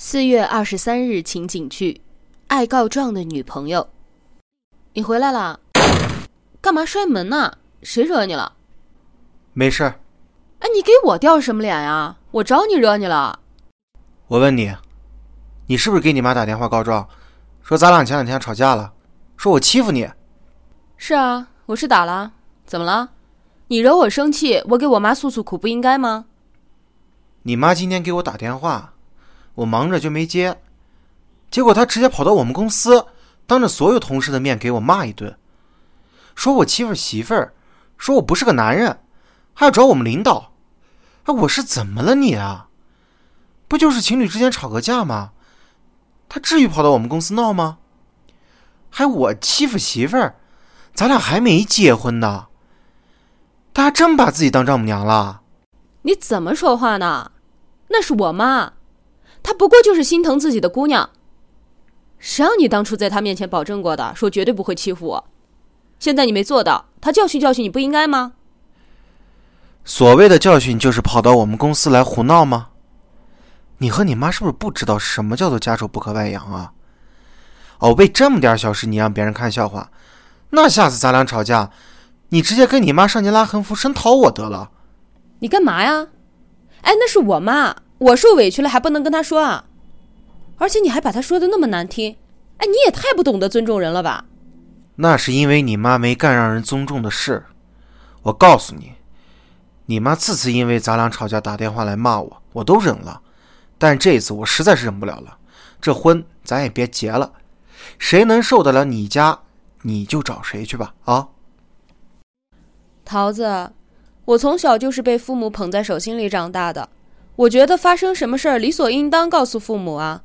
四月二十三日情景剧：爱告状的女朋友。你回来了？干嘛摔门呢？谁惹你了？没事儿。哎，你给我掉什么脸呀？我找你惹你了？我问你，你是不是给你妈打电话告状，说咱俩前两天吵架了，说我欺负你？是啊，我是打了。怎么了？你惹我生气，我给我妈诉诉苦，不应该吗？你妈今天给我打电话，我忙着就没接，结果他直接跑到我们公司，当着所有同事的面给我骂一顿，说我欺负媳妇儿，说我不是个男人，还要找我们领导。哎，我是怎么了你啊？不就是情侣之间吵个架吗？他至于跑到我们公司闹吗？还我欺负媳妇儿，咱俩还没结婚呢。他还真把自己当丈母娘了？你怎么说话呢？那是我妈，她不过就是心疼自己的姑娘。谁让你当初在他面前保证过的，说绝对不会欺负我？现在你没做到，他教训教训你不应该吗？所谓的教训就是跑到我们公司来胡闹吗？你和你妈是不是不知道什么叫做家丑不可外扬啊？哦，为这么点小事你让别人看笑话，那下次咱俩吵架。你直接跟你妈上街拉横幅声讨我得了，你干嘛呀？哎，那是我妈，我受委屈了还不能跟他说啊？而且你还把他说的那么难听，哎，你也太不懂得尊重人了吧？那是因为你妈没干让人尊重的事。我告诉你，你妈次次因为咱俩吵架打电话来骂我，我都忍了，但这次我实在是忍不了了。这婚咱也别结了，谁能受得了你家，你就找谁去吧，啊？桃子，我从小就是被父母捧在手心里长大的，我觉得发生什么事儿理所应当告诉父母啊。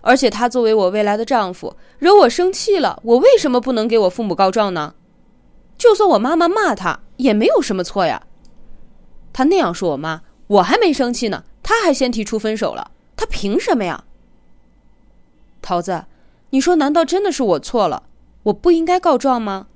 而且他作为我未来的丈夫，惹我生气了，我为什么不能给我父母告状呢？就算我妈妈骂他，也没有什么错呀。他那样说我妈，我还没生气呢，他还先提出分手了，他凭什么呀？桃子，你说难道真的是我错了，我不应该告状吗？